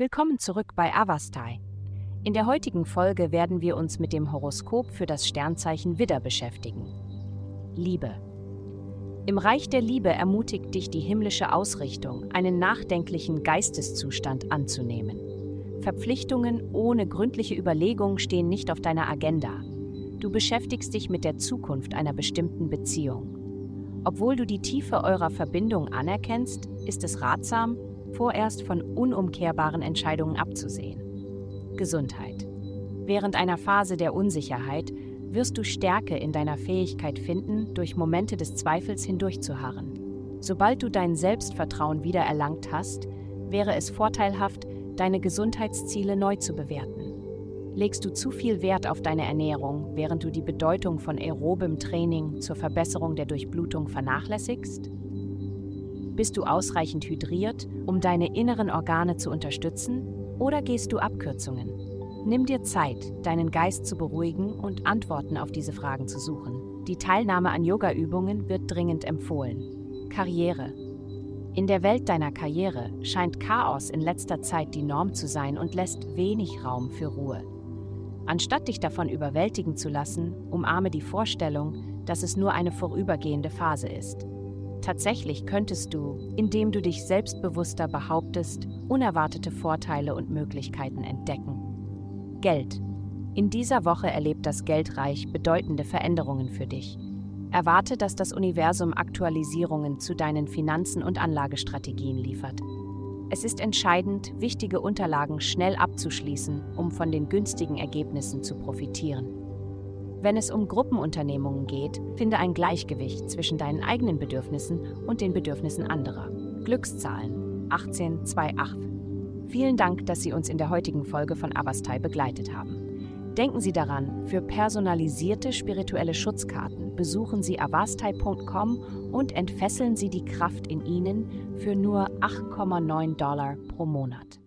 Willkommen zurück bei Avastai. In der heutigen Folge werden wir uns mit dem Horoskop für das Sternzeichen Widder beschäftigen. Liebe. Im Reich der Liebe ermutigt dich die himmlische Ausrichtung, einen nachdenklichen Geisteszustand anzunehmen. Verpflichtungen ohne gründliche Überlegung stehen nicht auf deiner Agenda. Du beschäftigst dich mit der Zukunft einer bestimmten Beziehung. Obwohl du die Tiefe eurer Verbindung anerkennst, ist es ratsam, vorerst von unumkehrbaren Entscheidungen abzusehen. Gesundheit. Während einer Phase der Unsicherheit wirst du Stärke in deiner Fähigkeit finden, durch Momente des Zweifels hindurchzuharren. Sobald du dein Selbstvertrauen wieder erlangt hast, wäre es vorteilhaft, deine Gesundheitsziele neu zu bewerten. Legst du zu viel Wert auf deine Ernährung, während du die Bedeutung von aerobem Training zur Verbesserung der Durchblutung vernachlässigst? Bist du ausreichend hydriert, um deine inneren Organe zu unterstützen, oder gehst du Abkürzungen? Nimm dir Zeit, deinen Geist zu beruhigen und Antworten auf diese Fragen zu suchen. Die Teilnahme an Yoga-Übungen wird dringend empfohlen. Karriere. In der Welt deiner Karriere scheint Chaos in letzter Zeit die Norm zu sein und lässt wenig Raum für Ruhe. Anstatt dich davon überwältigen zu lassen, umarme die Vorstellung, dass es nur eine vorübergehende Phase ist. Tatsächlich könntest du, indem du dich selbstbewusster behauptest, unerwartete Vorteile und Möglichkeiten entdecken. Geld. In dieser Woche erlebt das Geldreich bedeutende Veränderungen für dich. Erwarte, dass das Universum Aktualisierungen zu deinen Finanzen und Anlagestrategien liefert. Es ist entscheidend, wichtige Unterlagen schnell abzuschließen, um von den günstigen Ergebnissen zu profitieren. Wenn es um Gruppenunternehmungen geht, finde ein Gleichgewicht zwischen deinen eigenen Bedürfnissen und den Bedürfnissen anderer. Glückszahlen 1828. Vielen Dank, dass Sie uns in der heutigen Folge von Avastai begleitet haben. Denken Sie daran, für personalisierte spirituelle Schutzkarten besuchen Sie avastai.com und entfesseln Sie die Kraft in Ihnen für nur 8,9 Dollar pro Monat.